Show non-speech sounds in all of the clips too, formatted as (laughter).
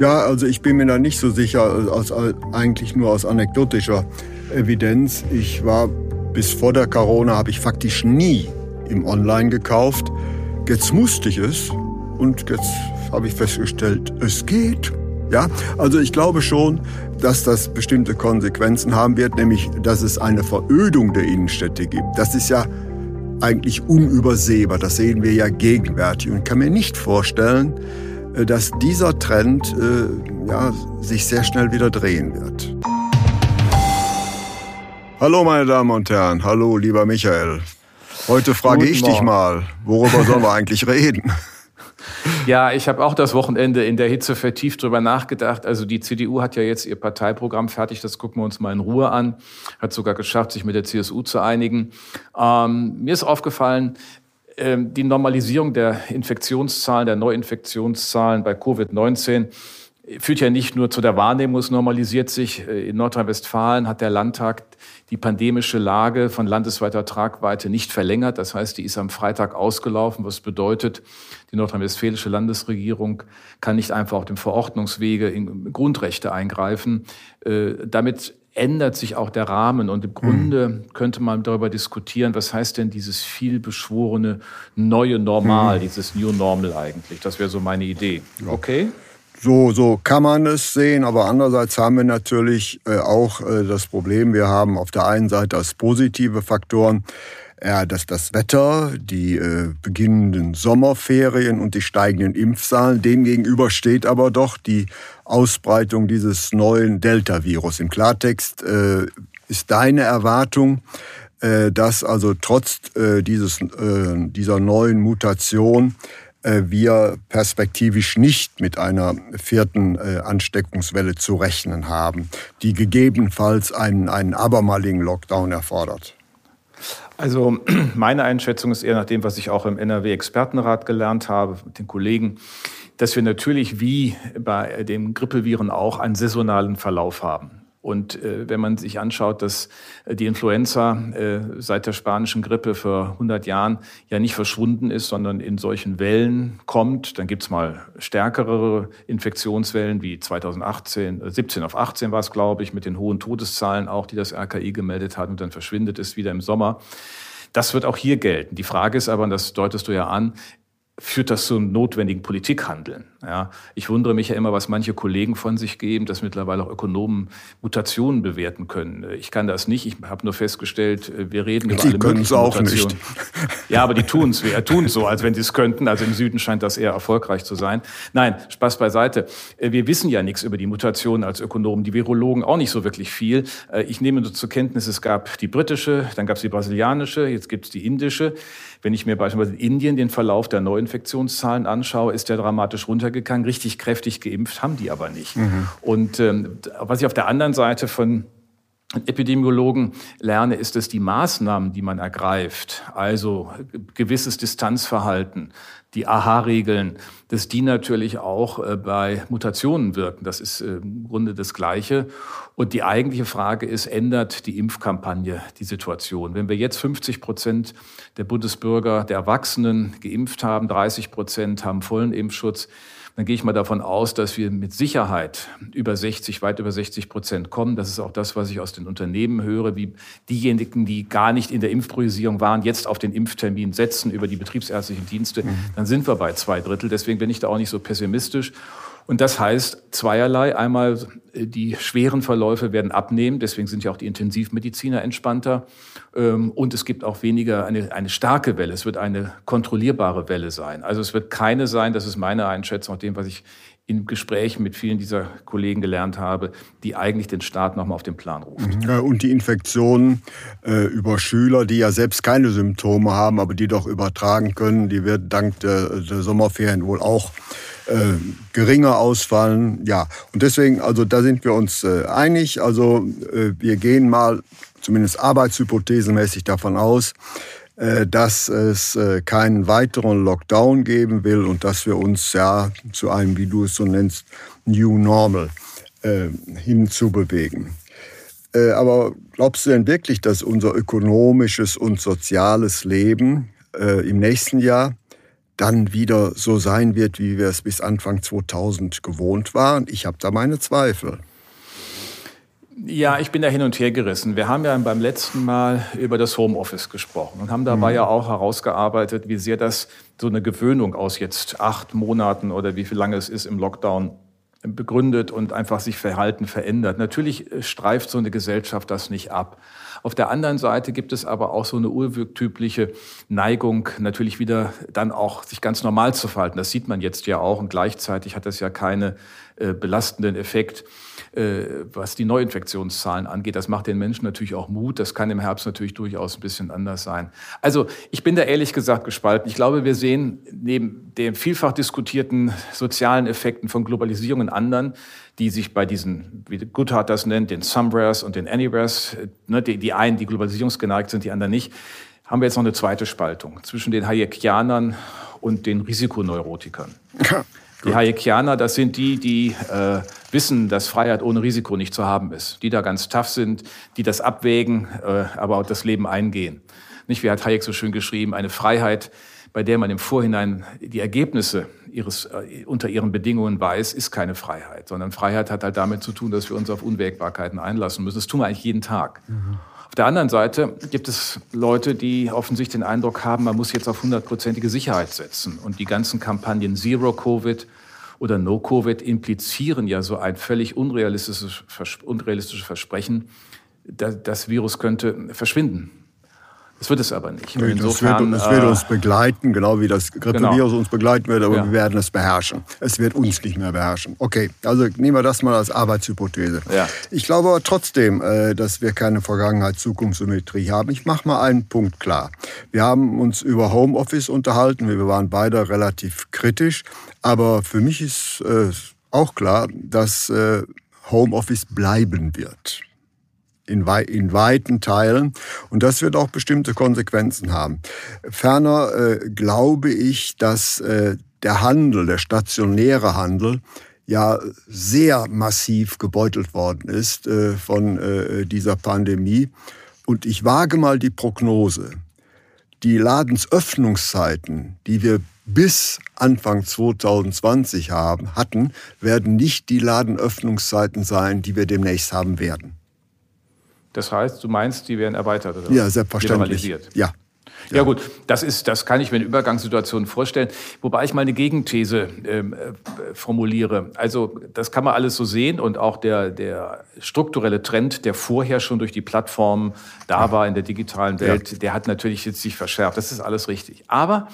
Ja, also ich bin mir da nicht so sicher, aus, eigentlich nur aus anekdotischer Evidenz. Ich war bis vor der Corona, habe ich faktisch nie im Online gekauft. Jetzt musste ich es und jetzt habe ich festgestellt, es geht. Ja, also ich glaube schon, dass das bestimmte Konsequenzen haben wird, nämlich, dass es eine Verödung der Innenstädte gibt. Das ist ja eigentlich unübersehbar. Das sehen wir ja gegenwärtig und kann mir nicht vorstellen, dass dieser Trend äh, ja, sich sehr schnell wieder drehen wird. Hallo meine Damen und Herren, hallo lieber Michael. Heute frage Guten ich dich mal, worüber sollen wir eigentlich reden? (laughs) Ja, ich habe auch das Wochenende in der Hitze vertieft drüber nachgedacht. Also die CDU hat ja jetzt ihr Parteiprogramm fertig, das gucken wir uns mal in Ruhe an. Hat sogar geschafft, sich mit der CSU zu einigen. Ähm, mir ist aufgefallen, die Normalisierung der Infektionszahlen, der Neuinfektionszahlen bei Covid-19 führt ja nicht nur zu der Wahrnehmung, es normalisiert sich. Äh, in Nordrhein-Westfalen hat der Landtag die pandemische Lage von landesweiter Tragweite nicht verlängert. Das heißt, die ist am Freitag ausgelaufen, was bedeutet, die nordrhein-westfälische Landesregierung kann nicht einfach auf dem Verordnungswege in Grundrechte eingreifen. Äh, damit ändert sich auch der Rahmen. Und im Grunde mhm. könnte man darüber diskutieren, was heißt denn dieses vielbeschworene neue Normal, mhm. dieses New Normal eigentlich? Das wäre so meine Idee. Okay? So, so kann man es sehen, aber andererseits haben wir natürlich äh, auch äh, das Problem, wir haben auf der einen Seite als positive Faktoren, ja, dass das Wetter, die äh, beginnenden Sommerferien und die steigenden Impfzahlen, demgegenüber steht aber doch die Ausbreitung dieses neuen Delta-Virus. Im Klartext äh, ist deine Erwartung, äh, dass also trotz äh, dieses, äh, dieser neuen Mutation äh, wir perspektivisch nicht mit einer vierten äh, Ansteckungswelle zu rechnen haben, die gegebenenfalls einen, einen abermaligen Lockdown erfordert? Also (clears throat) meine Einschätzung ist eher nach dem, was ich auch im NRW-Expertenrat gelernt habe mit den Kollegen, dass wir natürlich wie bei den Grippeviren auch einen saisonalen Verlauf haben. Und äh, wenn man sich anschaut, dass äh, die Influenza äh, seit der spanischen Grippe vor 100 Jahren ja nicht verschwunden ist, sondern in solchen Wellen kommt, dann gibt's mal stärkere Infektionswellen wie 2018, äh, 17 auf 18 war es, glaube ich, mit den hohen Todeszahlen auch, die das RKI gemeldet hat und dann verschwindet es wieder im Sommer. Das wird auch hier gelten. Die Frage ist aber, und das deutest du ja an, führt das zu einem notwendigen Politikhandeln. Ja, ich wundere mich ja immer, was manche Kollegen von sich geben, dass mittlerweile auch Ökonomen Mutationen bewerten können. Ich kann das nicht. Ich habe nur festgestellt, wir reden über alle möglichen auch Mutationen. Nicht. Ja, aber die tun es. Wir tun so, als wenn sie es könnten. Also im Süden scheint das eher erfolgreich zu sein. Nein, Spaß beiseite. Wir wissen ja nichts über die Mutationen als Ökonomen. Die Virologen auch nicht so wirklich viel. Ich nehme nur zur Kenntnis, es gab die britische, dann gab es die brasilianische, jetzt gibt es die indische. Wenn ich mir beispielsweise in Indien den Verlauf der Neuinfektionszahlen anschaue, ist der dramatisch runtergegangen. Richtig kräftig geimpft haben die aber nicht. Mhm. Und ähm, was ich auf der anderen Seite von Epidemiologen lerne, ist, dass die Maßnahmen, die man ergreift, also gewisses Distanzverhalten, die AHA-Regeln, dass die natürlich auch äh, bei Mutationen wirken. Das ist äh, im Grunde das Gleiche. Und die eigentliche Frage ist, ändert die Impfkampagne die Situation? Wenn wir jetzt 50 Prozent der Bundesbürger, der Erwachsenen geimpft haben, 30 Prozent haben vollen Impfschutz, dann gehe ich mal davon aus, dass wir mit Sicherheit über 60, weit über 60 Prozent kommen. Das ist auch das, was ich aus den Unternehmen höre, wie diejenigen, die gar nicht in der Impfpriorisierung waren, jetzt auf den Impftermin setzen über die betriebsärztlichen Dienste. Mhm. Dann sind wir bei zwei Drittel. Deswegen bin ich da auch nicht so pessimistisch. Und das heißt zweierlei. Einmal, äh, die schweren Verläufe werden abnehmen, deswegen sind ja auch die Intensivmediziner entspannter. Ähm, und es gibt auch weniger eine, eine starke Welle. Es wird eine kontrollierbare Welle sein. Also es wird keine sein, das ist meine Einschätzung, nach dem, was ich in Gesprächen mit vielen dieser Kollegen gelernt habe, die eigentlich den Staat nochmal auf den Plan ruft. Mhm. und die Infektionen äh, über Schüler, die ja selbst keine Symptome haben, aber die doch übertragen können, die wird dank der Sommerferien wohl auch äh, geringer ausfallen. Ja, und deswegen, also da sind wir uns äh, einig. Also äh, wir gehen mal zumindest arbeitshypothesenmäßig davon aus, äh, dass es äh, keinen weiteren Lockdown geben will und dass wir uns ja zu einem, wie du es so nennst, New Normal äh, hinzubewegen. Aber glaubst du denn wirklich, dass unser ökonomisches und soziales Leben im nächsten Jahr dann wieder so sein wird, wie wir es bis Anfang 2000 gewohnt waren? Ich habe da meine Zweifel. Ja, ich bin da hin und her gerissen. Wir haben ja beim letzten Mal über das Homeoffice gesprochen und haben dabei mhm. ja auch herausgearbeitet, wie sehr das so eine Gewöhnung aus jetzt acht Monaten oder wie viel lange es ist im Lockdown begründet und einfach sich Verhalten verändert. Natürlich streift so eine Gesellschaft das nicht ab. Auf der anderen Seite gibt es aber auch so eine urtypische Neigung, natürlich wieder dann auch sich ganz normal zu verhalten. Das sieht man jetzt ja auch und gleichzeitig hat das ja keine äh, belastenden Effekt was die Neuinfektionszahlen angeht. Das macht den Menschen natürlich auch Mut. Das kann im Herbst natürlich durchaus ein bisschen anders sein. Also ich bin da ehrlich gesagt gespalten. Ich glaube, wir sehen neben den vielfach diskutierten sozialen Effekten von Globalisierung und anderen, die sich bei diesen, wie Goodhart das nennt, den Somewheres und den Anywheres, ne, die, die einen, die globalisierungsgeneigt sind, die anderen nicht, haben wir jetzt noch eine zweite Spaltung zwischen den Hayekianern und den Risikoneurotikern. (laughs) Die Hayekianer, das sind die, die äh, wissen, dass Freiheit ohne Risiko nicht zu haben ist. Die da ganz tough sind, die das abwägen, äh, aber auch das Leben eingehen. Nicht, wie hat Hayek so schön geschrieben, eine Freiheit, bei der man im Vorhinein die Ergebnisse ihres, äh, unter ihren Bedingungen weiß, ist keine Freiheit, sondern Freiheit hat halt damit zu tun, dass wir uns auf Unwägbarkeiten einlassen müssen. Das tun wir eigentlich jeden Tag. Mhm. Auf der anderen Seite gibt es Leute, die offensichtlich den Eindruck haben, man muss jetzt auf hundertprozentige Sicherheit setzen. Und die ganzen Kampagnen Zero Covid oder No Covid implizieren ja so ein völlig unrealistisches, unrealistisches Versprechen, das Virus könnte verschwinden. Das wird es aber nicht. Nee, Insofern, das, wird, das wird uns äh, begleiten, genau wie das Grippevirus genau. uns begleiten wird, aber ja. wir werden es beherrschen. Es wird uns nicht mehr beherrschen. Okay, also nehmen wir das mal als Arbeitshypothese. Ja. Ich glaube aber trotzdem, äh, dass wir keine Vergangenheit-Zukunftssymmetrie haben. Ich mache mal einen Punkt klar. Wir haben uns über Homeoffice unterhalten. Wir waren beide relativ kritisch. Aber für mich ist äh, auch klar, dass Homeoffice bleiben wird in, wei in weiten Teilen. Und das wird auch bestimmte Konsequenzen haben. Ferner äh, glaube ich, dass äh, der Handel, der stationäre Handel, ja sehr massiv gebeutelt worden ist äh, von äh, dieser Pandemie. Und ich wage mal die Prognose. Die Ladensöffnungszeiten, die wir bis Anfang 2020 haben, hatten, werden nicht die Ladenöffnungszeiten sein, die wir demnächst haben werden. Das heißt, du meinst, die werden erweitert oder Ja, selbstverständlich. Ja. ja. Ja gut, das ist, das kann ich mir in Übergangssituationen vorstellen. Wobei ich mal eine Gegenthese ähm, äh, formuliere. Also das kann man alles so sehen und auch der der strukturelle Trend, der vorher schon durch die Plattformen da war in der digitalen Welt, ja. der hat natürlich jetzt sich verschärft. Das ist alles richtig. Aber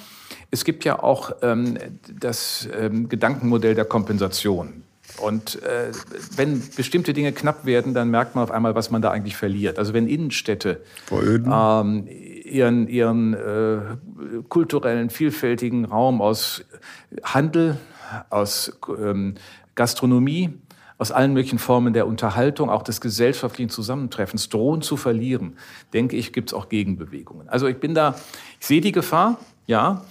es gibt ja auch ähm, das ähm, Gedankenmodell der Kompensation. Und äh, wenn bestimmte Dinge knapp werden, dann merkt man auf einmal, was man da eigentlich verliert. Also wenn Innenstädte ähm, ihren, ihren äh, kulturellen, vielfältigen Raum aus Handel, aus ähm, Gastronomie, aus allen möglichen Formen der Unterhaltung, auch des gesellschaftlichen Zusammentreffens drohen zu verlieren, denke ich, gibt es auch Gegenbewegungen. Also ich bin da, ich sehe die Gefahr, ja,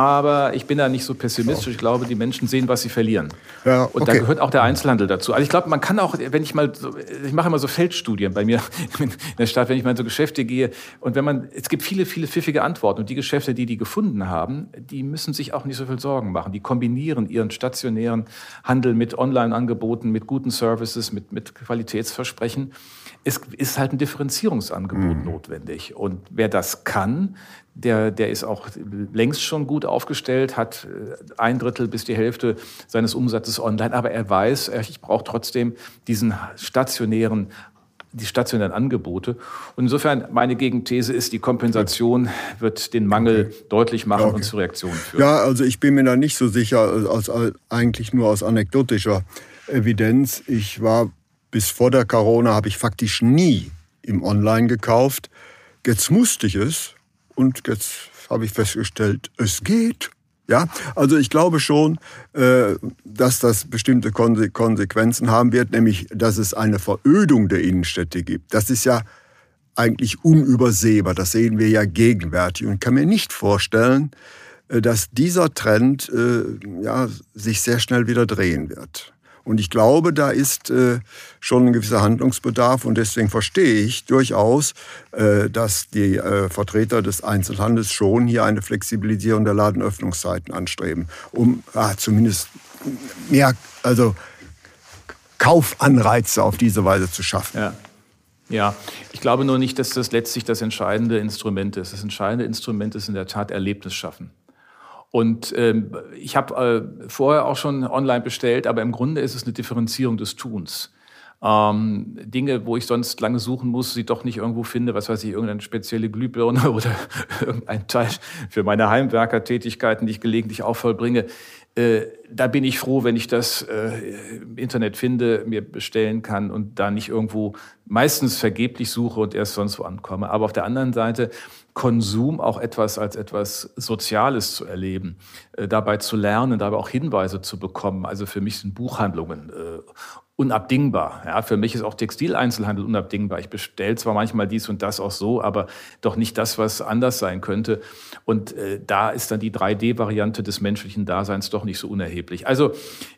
aber ich bin da nicht so pessimistisch. Ich glaube, die Menschen sehen, was sie verlieren. Ja, okay. Und da gehört auch der Einzelhandel dazu. Also ich glaube, man kann auch, wenn ich mal, so, ich mache immer so Feldstudien bei mir (laughs) in der Stadt, wenn ich mal in so Geschäfte gehe. Und wenn man, es gibt viele, viele pfiffige Antworten. Und die Geschäfte, die die gefunden haben, die müssen sich auch nicht so viel Sorgen machen. Die kombinieren ihren stationären Handel mit Online-Angeboten, mit guten Services, mit, mit Qualitätsversprechen es ist halt ein Differenzierungsangebot mhm. notwendig. Und wer das kann, der, der ist auch längst schon gut aufgestellt, hat äh, ein Drittel bis die Hälfte seines Umsatzes online, aber er weiß, ich brauche trotzdem diesen stationären die stationären Angebote. Und insofern meine Gegenthese ist, die Kompensation wird den Mangel okay. deutlich machen okay. und zu Reaktionen führen. Ja, also ich bin mir da nicht so sicher, als, eigentlich nur aus anekdotischer Evidenz. Ich war bis vor der Corona habe ich faktisch nie im Online gekauft. Jetzt musste ich es und jetzt habe ich festgestellt, es geht. Ja, also ich glaube schon, äh, dass das bestimmte Konsequenzen haben wird, nämlich, dass es eine Verödung der Innenstädte gibt. Das ist ja eigentlich unübersehbar. Das sehen wir ja gegenwärtig und kann mir nicht vorstellen, äh, dass dieser Trend äh, ja, sich sehr schnell wieder drehen wird. Und ich glaube, da ist äh, schon ein gewisser Handlungsbedarf und deswegen verstehe ich durchaus, äh, dass die äh, Vertreter des Einzelhandels schon hier eine Flexibilisierung der Ladenöffnungszeiten anstreben, um ah, zumindest mehr, also Kaufanreize auf diese Weise zu schaffen. Ja. Ja, ich glaube nur nicht, dass das letztlich das entscheidende Instrument ist. Das entscheidende Instrument ist in der Tat Erlebnis schaffen. Und ähm, ich habe äh, vorher auch schon online bestellt, aber im Grunde ist es eine Differenzierung des Tuns. Ähm, Dinge, wo ich sonst lange suchen muss, sie doch nicht irgendwo finde, was weiß ich, irgendeine spezielle Glühbirne (laughs) oder irgendein Teil für meine Heimwerkertätigkeiten, die ich gelegentlich auch vollbringe. Äh, da bin ich froh, wenn ich das äh, im Internet finde, mir bestellen kann und da nicht irgendwo meistens vergeblich suche und erst sonst wo ankomme. Aber auf der anderen Seite Konsum auch etwas als etwas Soziales zu erleben, äh, dabei zu lernen, dabei auch Hinweise zu bekommen. Also für mich sind Buchhandlungen äh, unabdingbar. Ja, für mich ist auch Textileinzelhandel unabdingbar. Ich bestelle zwar manchmal dies und das auch so, aber doch nicht das, was anders sein könnte. Und äh, da ist dann die 3D-Variante des menschlichen Daseins doch nicht so unerheblich. Also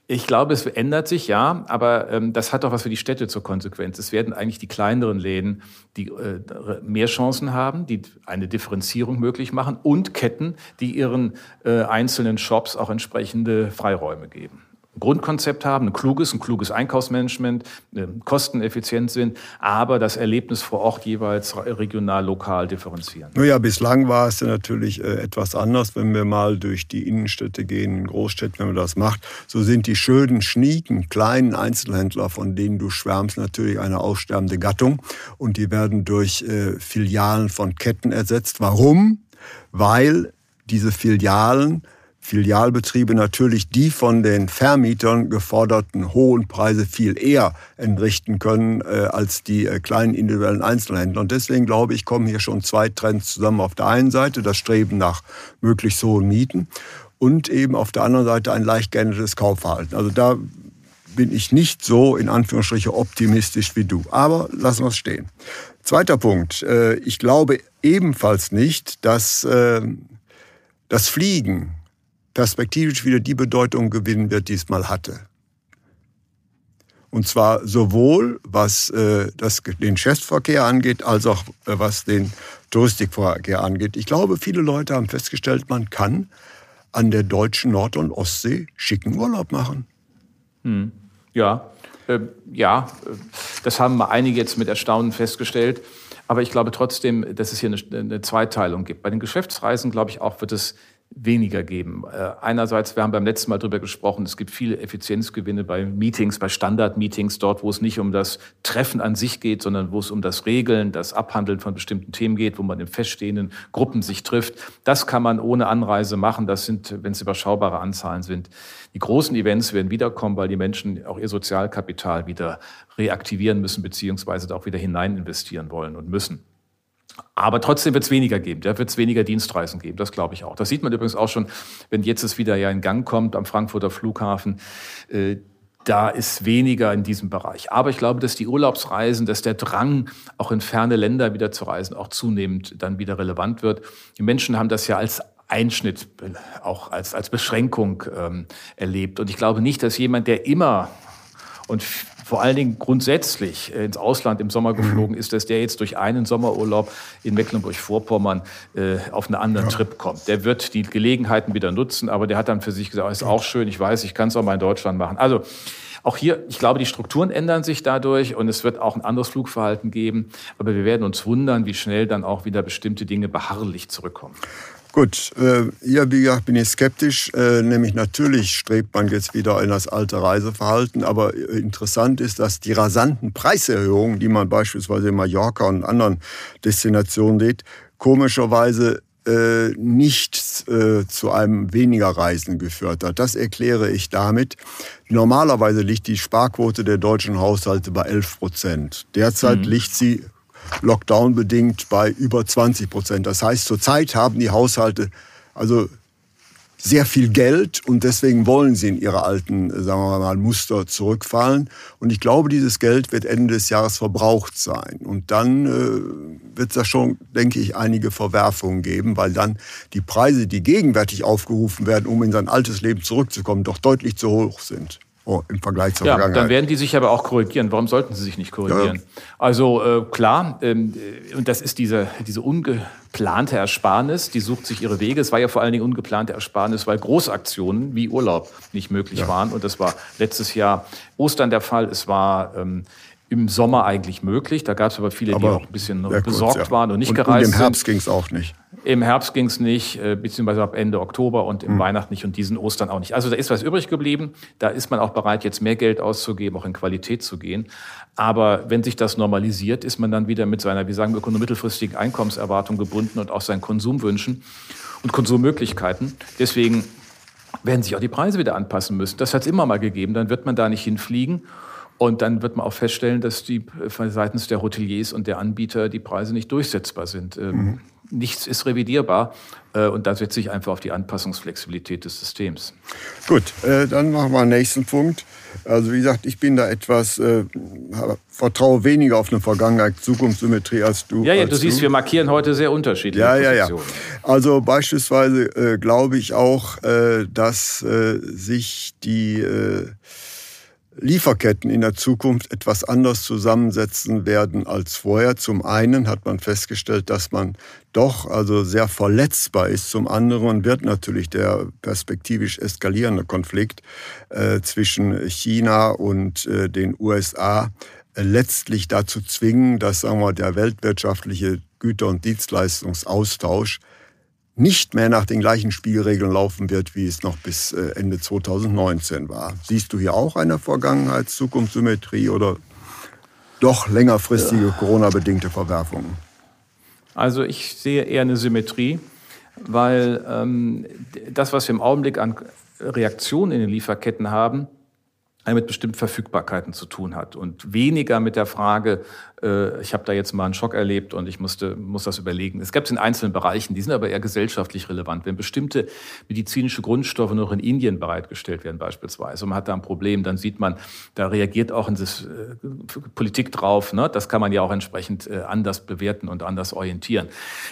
ich glaube, es ändert sich, ja, aber ähm, das hat auch was für die Städte zur Konsequenz. Es werden eigentlich die kleineren Läden, die äh, mehr Chancen haben, die eine Differenzierung möglich machen und Ketten, die ihren äh, einzelnen Shops auch entsprechende Freiräume geben. Grundkonzept haben, ein kluges, ein kluges Einkaufsmanagement, äh, kosteneffizient sind, aber das Erlebnis vor Ort jeweils regional, lokal differenzieren. Naja, bislang war es ja natürlich äh, etwas anders, wenn wir mal durch die Innenstädte gehen, in Großstädten, wenn man das macht. So sind die schönen, schnieken, kleinen Einzelhändler, von denen du schwärmst, natürlich eine aussterbende Gattung. Und die werden durch äh, Filialen von Ketten ersetzt. Warum? Weil diese Filialen Filialbetriebe natürlich die von den Vermietern geforderten hohen Preise viel eher entrichten können äh, als die äh, kleinen individuellen Einzelhändler. Und deswegen glaube ich, kommen hier schon zwei Trends zusammen. Auf der einen Seite das Streben nach möglichst hohen Mieten und eben auf der anderen Seite ein leicht geändertes Kaufverhalten. Also da bin ich nicht so in Anführungsstriche optimistisch wie du. Aber lassen wir es stehen. Zweiter Punkt. Äh, ich glaube ebenfalls nicht, dass äh, das Fliegen perspektivisch wieder die Bedeutung gewinnen wird, die es mal hatte. Und zwar sowohl was äh, das, den Geschäftsverkehr angeht, als auch äh, was den Touristikverkehr angeht. Ich glaube, viele Leute haben festgestellt, man kann an der deutschen Nord- und Ostsee schicken Urlaub machen. Hm. Ja, äh, ja, das haben einige jetzt mit Erstaunen festgestellt. Aber ich glaube trotzdem, dass es hier eine, eine Zweiteilung gibt. Bei den Geschäftsreisen, glaube ich, auch wird es weniger geben. Äh, einerseits, wir haben beim letzten Mal darüber gesprochen, es gibt viele Effizienzgewinne bei Meetings, bei Standard-Meetings, dort, wo es nicht um das Treffen an sich geht, sondern wo es um das Regeln, das Abhandeln von bestimmten Themen geht, wo man in feststehenden Gruppen sich trifft. Das kann man ohne Anreise machen. Das sind, wenn es überschaubare Anzahlen sind. Die großen Events werden wiederkommen, weil die Menschen auch ihr Sozialkapital wieder reaktivieren müssen, beziehungsweise auch wieder hinein investieren wollen und müssen. Aber trotzdem wird es weniger geben. Da wird es weniger Dienstreisen geben. Das glaube ich auch. Das sieht man übrigens auch schon, wenn jetzt es wieder ja in Gang kommt am Frankfurter Flughafen. Äh, da ist weniger in diesem Bereich. Aber ich glaube, dass die Urlaubsreisen, dass der Drang, auch in ferne Länder wieder zu reisen, auch zunehmend dann wieder relevant wird. Die Menschen haben das ja als Einschnitt, auch als, als Beschränkung ähm, erlebt. Und ich glaube nicht, dass jemand, der immer und vor allen Dingen grundsätzlich äh, ins Ausland im Sommer geflogen ist, dass der jetzt durch einen Sommerurlaub in Mecklenburg-Vorpommern äh, auf einen anderen ja. Trip kommt. Der wird die Gelegenheiten wieder nutzen, aber der hat dann für sich gesagt, ist auch schön, ich weiß, ich kann es auch mal in Deutschland machen. Also auch hier, ich glaube, die Strukturen ändern sich dadurch und es wird auch ein anderes Flugverhalten geben. Aber wir werden uns wundern, wie schnell dann auch wieder bestimmte Dinge beharrlich zurückkommen. Gut, äh, hier, wie gesagt, bin ich skeptisch. Äh, nämlich natürlich strebt man jetzt wieder in das alte Reiseverhalten. Aber äh, interessant ist, dass die rasanten Preiserhöhungen, die man beispielsweise in Mallorca und anderen Destinationen sieht, komischerweise äh, nicht äh, zu einem weniger Reisen geführt hat. Das erkläre ich damit. Normalerweise liegt die Sparquote der deutschen Haushalte bei 11 Prozent. Derzeit mhm. liegt sie Lockdown bedingt bei über 20 Prozent. Das heißt, zurzeit haben die Haushalte also sehr viel Geld und deswegen wollen sie in ihre alten, sagen wir mal, Muster zurückfallen. Und ich glaube, dieses Geld wird Ende des Jahres verbraucht sein. Und dann äh, wird es da schon, denke ich, einige Verwerfungen geben, weil dann die Preise, die gegenwärtig aufgerufen werden, um in sein altes Leben zurückzukommen, doch deutlich zu hoch sind. Oh, im Vergleich zur ja, Vergangenheit. Dann werden die sich aber auch korrigieren. Warum sollten sie sich nicht korrigieren? Ja. Also äh, klar, ähm, äh, und das ist diese, diese ungeplante Ersparnis, die sucht sich ihre Wege. Es war ja vor allen Dingen ungeplante Ersparnis, weil Großaktionen wie Urlaub nicht möglich ja. waren. Und das war letztes Jahr Ostern der Fall. Es war ähm, im Sommer eigentlich möglich. Da gab es aber viele, aber die auch ein bisschen besorgt kurz, ja. waren und nicht und, gereist sind. Und im Herbst ging es auch nicht. Im Herbst ging es nicht, äh, beziehungsweise ab Ende Oktober und im mhm. Weihnachten nicht und diesen Ostern auch nicht. Also da ist was übrig geblieben. Da ist man auch bereit, jetzt mehr Geld auszugeben, auch in Qualität zu gehen. Aber wenn sich das normalisiert, ist man dann wieder mit seiner, wie sagen wir, mittelfristigen Einkommenserwartung gebunden und auch seinen Konsumwünschen und Konsummöglichkeiten. Deswegen werden sich auch die Preise wieder anpassen müssen. Das hat es immer mal gegeben. Dann wird man da nicht hinfliegen. Und dann wird man auch feststellen, dass die äh, seitens der Hoteliers und der Anbieter die Preise nicht durchsetzbar sind. Ähm, mhm. Nichts ist revidierbar äh, und da setzt sich einfach auf die Anpassungsflexibilität des Systems. Gut, äh, dann machen wir den nächsten Punkt. Also wie gesagt, ich bin da etwas, äh, vertraue weniger auf eine Vergangenheit, Zukunftssymmetrie als du. Ja, ja, du, du siehst, wir markieren heute sehr unterschiedliche ja, ja, Ja. Also beispielsweise äh, glaube ich auch, äh, dass sich die Lieferketten in der Zukunft etwas anders zusammensetzen werden als vorher. Zum einen hat man festgestellt, dass man doch also sehr verletzbar ist. Zum anderen wird natürlich der perspektivisch eskalierende Konflikt äh, zwischen China und äh, den USA äh, letztlich dazu zwingen, dass sagen wir, der weltwirtschaftliche Güter- und Dienstleistungsaustausch nicht mehr nach den gleichen Spielregeln laufen wird, wie es noch bis äh, Ende 2019 war. Siehst du hier auch eine Vergangenheits-Zukunftssymmetrie oder doch längerfristige ja. Corona-bedingte Verwerfungen? Also ich sehe eher eine Symmetrie, weil ähm, das, was wir im Augenblick an Reaktionen in den Lieferketten haben, mit bestimmten Verfügbarkeiten zu tun hat und weniger mit der Frage, äh, ich habe da jetzt mal einen Schock erlebt und ich musste, muss das überlegen. Es gibt es in einzelnen Bereichen, die sind aber eher gesellschaftlich relevant. Wenn bestimmte medizinische Grundstoffe noch in Indien bereitgestellt werden beispielsweise und man hat da ein Problem, dann sieht man, da reagiert auch in das, äh, Politik drauf. Ne? Das kann man ja auch entsprechend äh, anders bewerten und anders orientieren.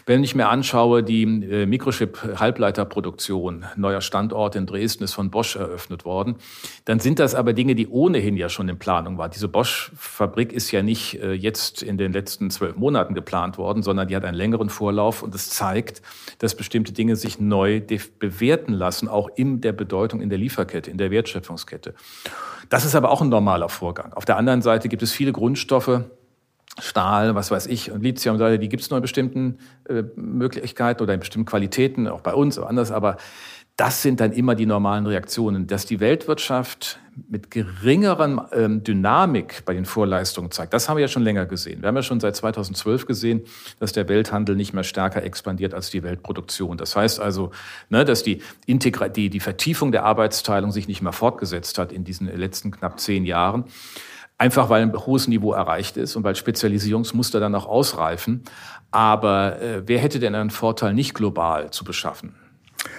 Wenn ich mir anschaue, die äh, Mikrochip-Halbleiterproduktion, neuer Standort in Dresden ist von Bosch eröffnet worden, dann sind das aber Dinge, die ohnehin ja schon in Planung waren. Diese Bosch-Fabrik ist ja nicht äh, jetzt jetzt in den letzten zwölf Monaten geplant worden, sondern die hat einen längeren Vorlauf und es zeigt, dass bestimmte Dinge sich neu bewerten lassen, auch in der Bedeutung in der Lieferkette, in der Wertschöpfungskette. Das ist aber auch ein normaler Vorgang. Auf der anderen Seite gibt es viele Grundstoffe, Stahl, was weiß ich, und Lithium, die gibt es nur in bestimmten äh, Möglichkeiten oder in bestimmten Qualitäten, auch bei uns, anders, aber das sind dann immer die normalen Reaktionen, dass die Weltwirtschaft mit geringerem ähm, Dynamik bei den Vorleistungen zeigt. Das haben wir ja schon länger gesehen. Wir haben ja schon seit 2012 gesehen, dass der Welthandel nicht mehr stärker expandiert als die Weltproduktion. Das heißt also, ne, dass die, Integra die, die Vertiefung der Arbeitsteilung sich nicht mehr fortgesetzt hat in diesen letzten knapp zehn Jahren. Einfach weil ein hohes Niveau erreicht ist und weil Spezialisierungsmuster dann auch ausreifen. Aber äh, wer hätte denn einen Vorteil, nicht global zu beschaffen?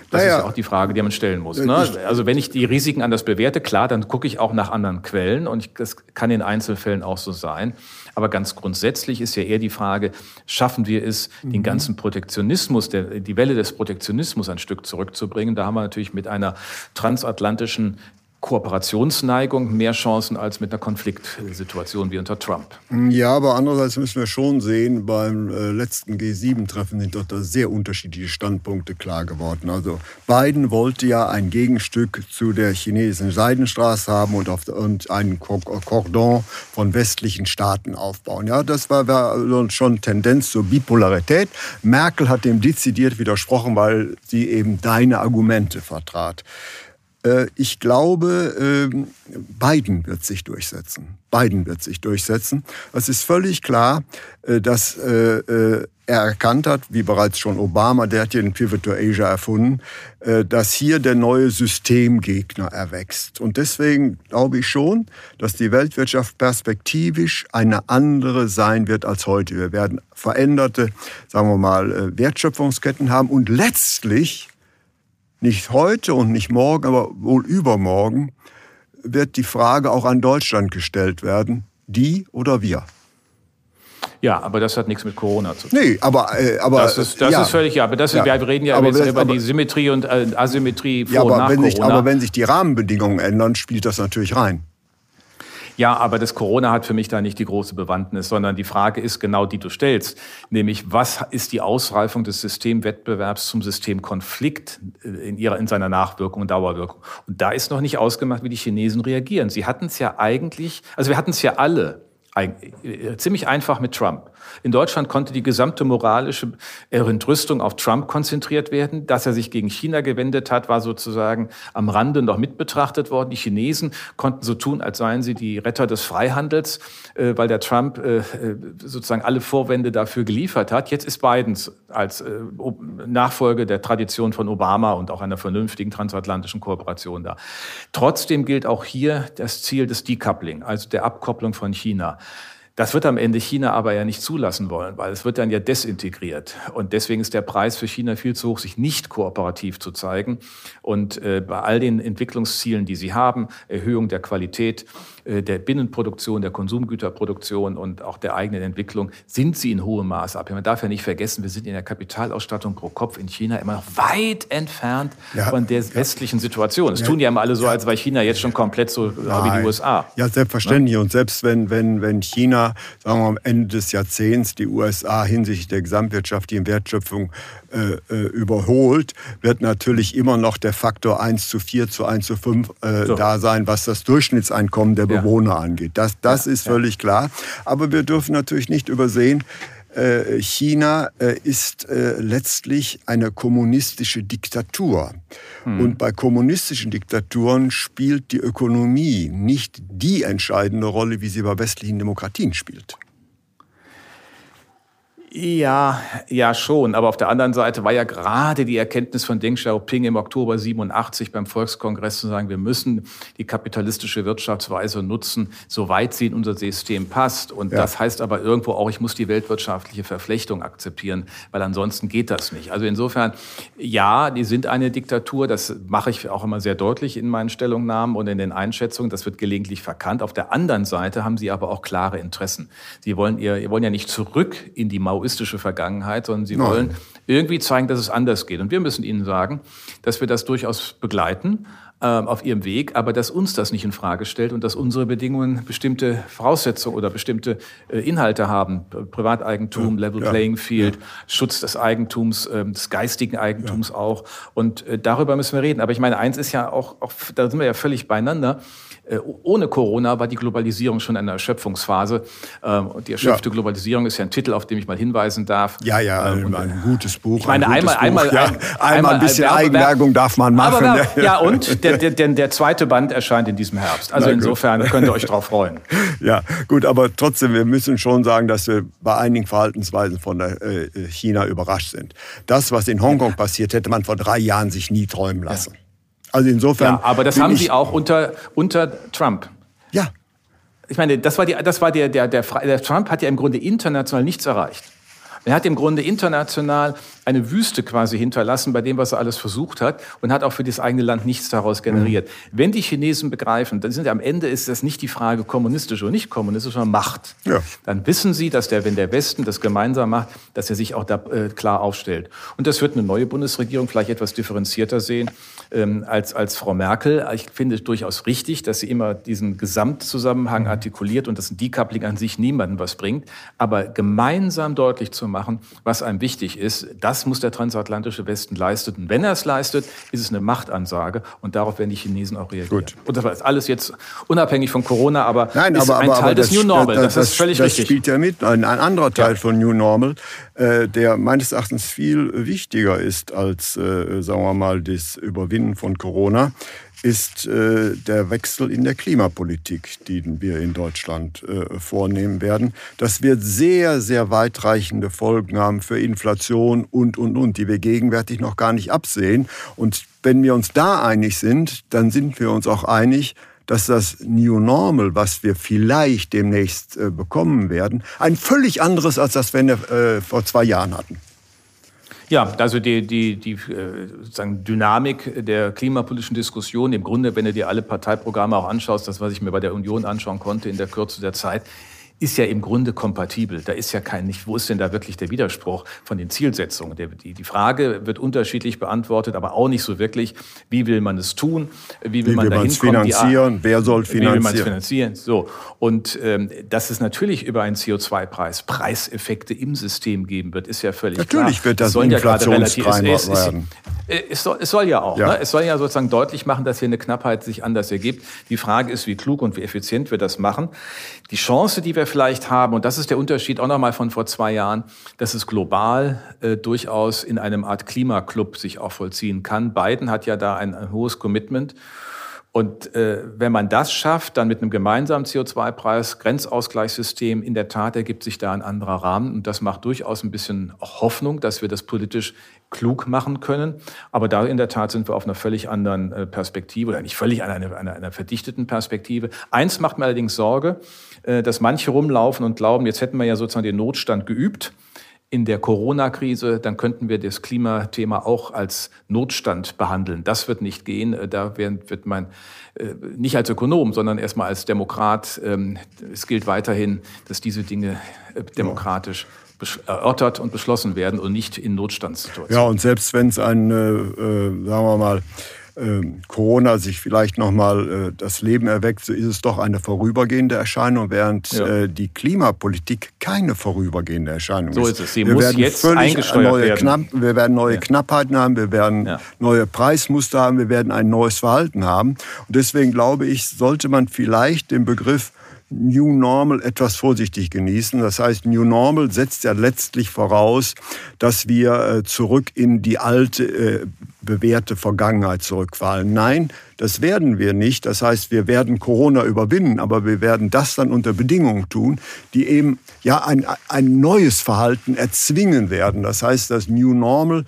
Das naja, ist ja auch die Frage, die man stellen muss. Ne? Also wenn ich die Risiken anders bewerte, klar, dann gucke ich auch nach anderen Quellen und ich, das kann in Einzelfällen auch so sein. Aber ganz grundsätzlich ist ja eher die Frage, schaffen wir es, mhm. den ganzen Protektionismus, der, die Welle des Protektionismus ein Stück zurückzubringen? Da haben wir natürlich mit einer transatlantischen Kooperationsneigung mehr Chancen als mit einer Konfliktsituation wie unter Trump. Ja, aber andererseits müssen wir schon sehen, beim äh, letzten G7-Treffen sind doch da sehr unterschiedliche Standpunkte klar geworden. Also Biden wollte ja ein Gegenstück zu der chinesischen Seidenstraße haben und, auf, und einen Cordon von westlichen Staaten aufbauen. Ja, das war, war schon Tendenz zur Bipolarität. Merkel hat dem dezidiert widersprochen, weil sie eben deine Argumente vertrat. Äh, ich glaube, ähm, Biden wird sich durchsetzen. Biden wird sich durchsetzen. Es ist völlig klar, äh, dass äh, er erkannt hat, wie bereits schon Obama, der hat ja den Pivot to Asia erfunden, dass hier der neue Systemgegner erwächst. Und deswegen glaube ich schon, dass die Weltwirtschaft perspektivisch eine andere sein wird als heute. Wir werden veränderte, sagen wir mal, Wertschöpfungsketten haben und letztlich nicht heute und nicht morgen, aber wohl übermorgen, wird die Frage auch an Deutschland gestellt werden, die oder wir. Ja, aber das hat nichts mit Corona zu tun. Nee, aber, äh, aber das ist, das ja. ist völlig ja. Aber das, ja. wir reden ja aber jetzt über aber, die Symmetrie und äh, Asymmetrie vor ja, aber und nach wenn Corona. Sich, aber wenn sich die Rahmenbedingungen ändern, spielt das natürlich rein. Ja, aber das Corona hat für mich da nicht die große Bewandtnis, sondern die Frage ist genau die du stellst, nämlich was ist die Ausreifung des Systemwettbewerbs zum Systemkonflikt äh, in ihrer in seiner Nachwirkung und Dauerwirkung. Und da ist noch nicht ausgemacht, wie die Chinesen reagieren. Sie hatten es ja eigentlich, also wir hatten es ja alle ziemlich einfach mit Trump. In Deutschland konnte die gesamte moralische Entrüstung auf Trump konzentriert werden. Dass er sich gegen China gewendet hat, war sozusagen am Rande noch mit betrachtet worden. Die Chinesen konnten so tun, als seien sie die Retter des Freihandels, äh, weil der Trump äh, sozusagen alle Vorwände dafür geliefert hat. Jetzt ist Biden als Nachfolge der Tradition von Obama und auch einer vernünftigen transatlantischen Kooperation da. Trotzdem gilt auch hier das Ziel des Decoupling, also der Abkopplung von China. Das wird am Ende China aber ja nicht zulassen wollen, weil es wird dann ja desintegriert. Und deswegen ist der Preis für China viel zu hoch, sich nicht kooperativ zu zeigen. Und äh, bei all den Entwicklungszielen, die sie haben, Erhöhung der Qualität, der Binnenproduktion, der Konsumgüterproduktion und auch der eigenen Entwicklung, sind sie in hohem Maß ab. Man darf ja nicht vergessen, wir sind in der Kapitalausstattung pro Kopf in China immer noch weit entfernt ja, von der ja. westlichen Situation. Es ja, tun ja immer alle so, als wäre China jetzt schon komplett so Nein. wie die USA. Ja, selbstverständlich. Ne? Und selbst wenn, wenn, wenn China, sagen wir am Ende des Jahrzehnts die USA hinsichtlich der gesamtwirtschaftlichen Wertschöpfung äh, äh, überholt, wird natürlich immer noch der Faktor 1 zu 4 zu 1 zu 5 äh, so. da sein, was das Durchschnittseinkommen der Ja. angeht. Das, das ist völlig klar. Aber wir dürfen natürlich nicht übersehen, äh, China äh, ist letztlich eine kommunistische Diktatur. Hm. Und bei kommunistischen Diktaturen spielt die Ökonomie nicht die entscheidende Rolle, wie sie bei westlichen Demokratien spielt. Ja, ja schon. Aber auf der anderen Seite war ja gerade die Erkenntnis von Deng Xiaoping im Oktober 87 beim Volkskongress zu sagen, wir müssen die kapitalistische Wirtschaftsweise nutzen, soweit sie in unser System passt. Und ja. das heißt aber irgendwo auch, ich muss die weltwirtschaftliche Verflechtung akzeptieren, weil ansonsten geht das nicht. Also insofern, ja, die sind eine Diktatur. Das mache ich auch immer sehr deutlich in meinen Stellungnahmen und in den Einschätzungen. Das wird gelegentlich verkannt. Auf der anderen Seite haben sie aber auch klare Interessen. Sie wollen ihr, wollen ja nicht zurück in die Mauer maoistische Vergangenheit, sondern sie Nein. wollen irgendwie zeigen, dass es anders geht. Und wir müssen ihnen sagen, dass wir das durchaus begleiten äh, auf ihrem Weg, aber dass uns das nicht in Frage stellt und dass unsere Bedingungen bestimmte Voraussetzungen oder bestimmte äh, Inhalte haben. Privateigentum, ja, Level ja, Playing Field, ja. Schutz des Eigentums, äh, des geistigen Eigentums auch. Und äh, darüber müssen wir reden. Aber ich meine, eins ist ja auch, auch da sind wir ja völlig beieinander. Äh, ohne Corona war die Globalisierung schon in einer Erschöpfungsphase. Ähm, und die erschöpfte ja. Globalisierung ist ja ein Titel, auf den ich mal hinweisen darf. Ja, ja, ähm, ein, ein gutes Buch. Ich meine, einmal, Buch. einmal, ja, ein, einmal ein bisschen Eigenwerbung darf man machen. Aber, ja, und (laughs) der, der, der, zweite Band erscheint in diesem Herbst. Also insofern könnt ihr euch darauf freuen. (laughs) Ja, gut, aber trotzdem, wir müssen schon sagen, dass wir bei einigen Verhaltensweisen von der, äh, China überrascht sind. Das, was in Hongkong passiert, hätte man vor drei Jahren sich nie träumen lassen. Ja. Also insofern. Ja, aber das haben Sie auch unter, unter Trump. Ja. Ich meine, das war, die, das war der, der, der, der Trump hat ja im Grunde international nichts erreicht. Er hat im Grunde international eine Wüste quasi hinterlassen bei dem, was er alles versucht hat und hat auch für das eigene Land nichts daraus generiert. Mhm. Wenn die Chinesen begreifen, dann sind am Ende ist das nicht die Frage kommunistisch oder nicht kommunistisch, sondern Macht. Ja. Dann wissen sie, dass der, wenn der Westen das gemeinsam macht, dass er sich auch da äh, klar aufstellt. Und das wird eine neue Bundesregierung vielleicht etwas differenzierter sehen ähm, als, als Frau Merkel. Ich finde es durchaus richtig, dass sie immer diesen Gesamtzusammenhang mhm. artikuliert und dass ein Decoupling an sich niemandem was bringt. Aber gemeinsam deutlich zu machen, was einem wichtig ist, das muss der transatlantische Westen leisten. Und wenn er es leistet, ist es eine Machtansage und darauf werden die Chinesen auch reagieren. Gut. Und das war alles jetzt unabhängig von Corona, aber Nein, ist aber, ein aber, Teil aber des das, New Normal. Das, das, das ist völlig das richtig. Das spielt ja mit. Ein, ein anderer Teil ja. von New Normal, der meines Erachtens viel wichtiger ist als, äh, sagen wir mal, das Überwinden von Corona, ist äh, der Wechsel in der Klimapolitik, den wir in Deutschland äh, vornehmen werden. Das wird sehr, sehr weitreichende Folgen haben für Inflation und, und, und, die wir gegenwärtig noch gar nicht absehen. Und wenn wir uns da einig sind, dann sind wir uns auch einig, dass das New Normal, was wir vielleicht demnächst äh, bekommen werden, ein völlig anderes als das, wenn wir äh, vor zwei Jahren hatten. Ja, also die, die, die äh, sozusagen Dynamik der klimapolitischen Diskussion, im Grunde, wenn du dir alle Parteiprogramme auch anschaust, das, was ich mir bei der Union anschauen konnte in der Kürze der Zeit, ist ja im Grunde kompatibel. Da ist ja kein nicht, wo ist denn da wirklich der Widerspruch von den Zielsetzungen? Der, die, die Frage wird unterschiedlich beantwortet, aber auch nicht so wirklich, wie will man es tun, wie will wie man da finanzieren, die, wer soll finanzieren? Wie will man es finanzieren? So. Und ähm, dass es natürlich über einen CO2-Preis Preiseffekte im System geben wird, ist ja völlig natürlich klar. Natürlich wird das Inflationstreiber ja werden. Es, es, soll, es soll ja auch. Ja. Ne? Es soll ja sozusagen deutlich machen, dass hier eine Knappheit sich anders ergibt. Die Frage ist, wie klug und wie effizient wir das machen. Die Chance, die wir vielleicht haben, und das ist der Unterschied auch nochmal von vor zwei Jahren, dass es global äh, durchaus in einem Art Klimaclub sich auch vollziehen kann. Biden hat ja da ein, ein hohes Commitment. Und äh, wenn man das schafft, dann mit einem gemeinsamen CO2-Preis, Grenzausgleichssystem, in der Tat ergibt sich da ein anderer Rahmen. Und das macht durchaus ein bisschen Hoffnung, dass wir das politisch klug machen können. Aber da in der Tat sind wir auf einer völlig anderen äh, Perspektive oder nicht völlig einer, einer, einer verdichteten Perspektive. Eins macht mir allerdings Sorge, äh, dass manche rumlaufen und glauben, jetzt hätten wir ja sozusagen den Notstand geübt in der Corona-Krise, dann könnten wir das Klimathema auch als Notstand behandeln. Das wird nicht gehen. Äh, da wird man nicht als Ökonom, sondern erstmal als Demokrat. Ähm, es gilt weiterhin, dass diese Dinge demokratisch erörtert und beschlossen werden und nicht in Notstandssituationen. Ja, und selbst wenn es ein, äh, sagen wir mal, ähm, Corona sich vielleicht nochmal äh, das Leben erweckt, so ist es doch eine vorübergehende Erscheinung, während ja. äh, die Klimapolitik keine vorübergehende Erscheinung ist. So ist es. Sie wir muss jetzt eingesteuert neue werden. Knapp, wir werden neue ja. Knappheiten haben, wir werden ja. neue Preismuster haben, wir werden ein neues Verhalten haben. Und deswegen glaube ich, sollte man vielleicht den Begriff New Normal etwas vorsichtig genießen. Das heißt, New Normal setzt ja letztlich voraus, dass wir äh, zurück in die alte, äh, bewährte Vergangenheit zurückfallen. Nein, das werden wir nicht. Das heißt, wir werden Corona überwinden, aber wir werden das dann unter Bedingungen tun, die eben ja ein, ein neues Verhalten erzwingen werden. Das heißt, das New Normal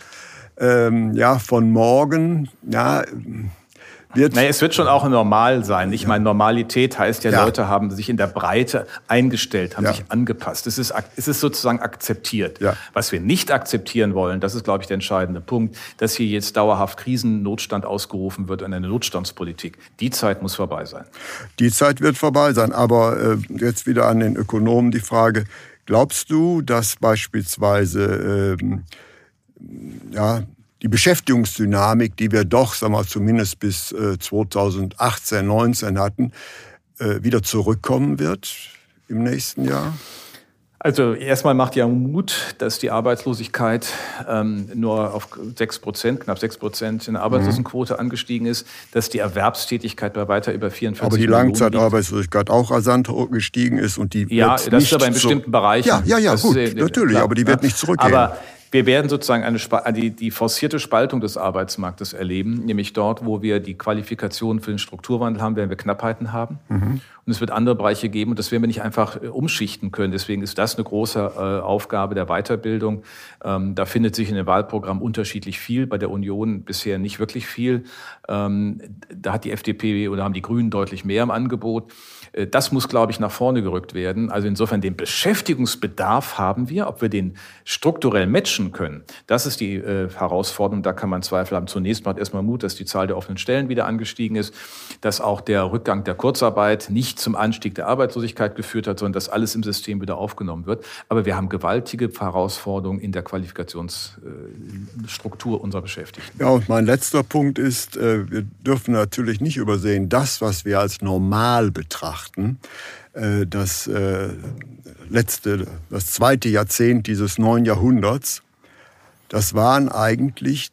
ähm, ja, von morgen, ja, wird. Naja, es wird schon auch normal sein. Ich ja. meine, Normalität heißt ja, ja, Leute haben sich in der Breite eingestellt, haben ja. sich angepasst. Es ist, es ist sozusagen akzeptiert. Was wir nicht akzeptieren wollen, das ist, glaube ich, der entscheidende Punkt, dass hier jetzt dauerhaft Krisennotstand ausgerufen wird und eine Notstandspolitik. Die Zeit muss vorbei sein. Die Zeit wird vorbei sein. Aber äh, jetzt wieder an den Ökonomen die Frage, glaubst du, dass beispielsweise äh, ja, die Beschäftigungsdynamik, die wir doch, sagen wir zumindest bis 2018, äh, 19 hatten, äh, wieder zurückkommen wird im nächsten Jahr? Also erstmal macht ja Mut, dass die Arbeitslosigkeit ähm, nur auf 6 Prozent, knapp 6 Prozent in der Arbeitslosenquote mhm. angestiegen ist, dass die Erwerbstätigkeit bei weiter über 44 Aber die Langzeitarbeitslosigkeit auch rasant gestiegen ist und die Ja, das ist aber in bestimmten Bereichen. Ja, ja, ja, gut, ist, natürlich, klar, aber die wird nicht zurückgehen. Aber wir werden sozusagen eine, die, die forcierte Spaltung des Arbeitsmarktes erleben, nämlich dort, wo wir die Qualifikation für den Strukturwandel haben, werden wir Knappheiten haben. Mhm. Und es wird andere Bereiche geben und das werden wir nicht einfach äh, umschichten können. Deswegen ist das eine große äh, Aufgabe der Weiterbildung. Ähm, da findet sich in dem Wahlprogramm unterschiedlich viel, bei der Union bisher nicht wirklich viel. Ähm, da hat die FDP oder haben die Grünen deutlich mehr im Angebot. Äh, das muss, glaube ich, nach vorne gerückt werden. Also insofern den Beschäftigungsbedarf haben wir. Ob wir den strukturell matchen können, das ist die äh, Herausforderung. Da kann man Zweifel haben. Zunächst macht erstmal Mut, dass die Zahl der offenen Stellen wieder angestiegen ist, dass auch der Rückgang der Kurzarbeit nicht zum Anstieg der Arbeitslosigkeit geführt hat, sondern dass alles im System wieder aufgenommen wird. Aber wir haben gewaltige Herausforderungen in der Qualifikationsstruktur unserer Beschäftigten. Ja, und mein letzter Punkt ist, äh, wir dürfen natürlich nicht übersehen, das, was wir als normal betrachten, äh, das äh, letzte, das zweite Jahrzehnt dieses neuen Jahrhunderts, das waren eigentlich,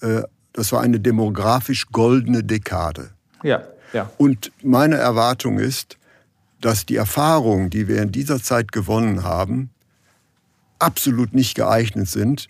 äh, das war eine demografisch goldene Dekade. Ja, ja. Und meine Erwartung ist, dass die Erfahrungen, die wir in dieser Zeit gewonnen haben, absolut nicht geeignet sind,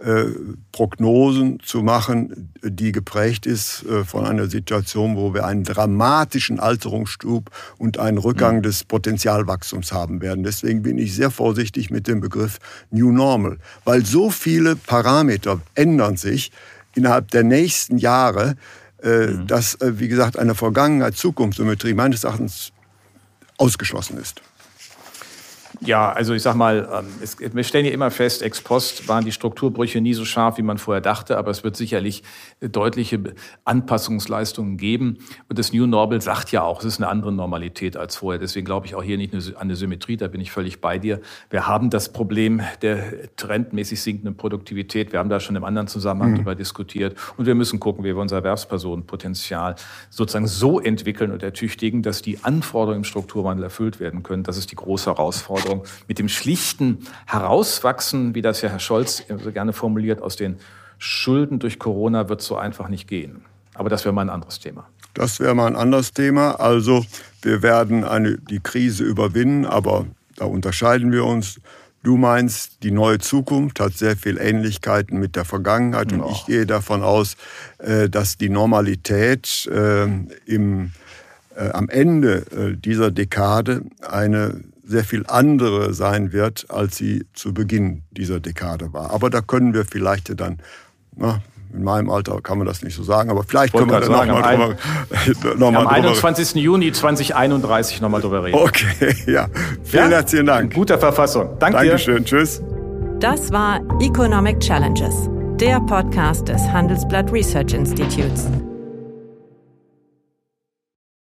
äh, Prognosen zu machen, die geprägt ist äh, von einer Situation, wo wir einen dramatischen Alterungsstub und einen Rückgang mhm. des Potenzialwachstums haben werden. Deswegen bin ich sehr vorsichtig mit dem Begriff New Normal, weil so viele Parameter ändern sich innerhalb der nächsten Jahre, äh, mhm. dass, wie gesagt, eine Vergangenheit-Zukunftssymmetrie meines Erachtens ausgeschlossen ist. Ja, also ich sag mal, ähm, es, wir stellen ja immer fest, ex post waren die Strukturbrüche nie so scharf, wie man vorher dachte, aber es wird sicherlich äh, deutliche Anpassungsleistungen geben. Und das New Normal sagt ja auch, es ist eine andere Normalität als vorher. Deswegen glaube ich auch hier nicht an eine Symmetrie, da bin ich völlig bei dir. Wir haben das Problem der trendmäßig sinkenden Produktivität. Wir haben da schon im anderen Zusammenhang mhm. darüber diskutiert. Und wir müssen gucken, wie wir unser Erwerbspersonenpotenzial sozusagen so entwickeln und ertüchtigen, dass die Anforderungen im Strukturwandel erfüllt werden können. Das ist die große Herausforderung. Herausforderung mit dem schlichten Herauswachsen, wie das ja Herr Scholz so gerne formuliert, aus den Schulden durch Corona wird so einfach nicht gehen. Aber das wäre mal ein anderes Thema. Das wäre mal ein anderes Thema. Also wir werden eine, die Krise überwinden, aber da unterscheiden wir uns. Du meinst, die neue Zukunft hat sehr viel Ähnlichkeiten mit der Vergangenheit und ich gehe davon aus, äh, dass die Normalität äh, im, äh, am Ende dieser Dekade eine sehr viel andere sein wird, als sie zu Beginn dieser Dekade war. Aber da können wir vielleicht dann, na, in meinem Alter kann man das nicht so sagen, aber vielleicht können wir da nochmal drüber, (laughs) noch mal Am 21. Drüber. Juni 2031 nochmal drüber reden. Okay, (laughs) ja. Vielen ja? herzlichen Dank. In guter Verfassung. Danke Dankeschön. Dir. Tschüss. Das war Economic Challenges, der Podcast des Handelsblatt Research Institutes.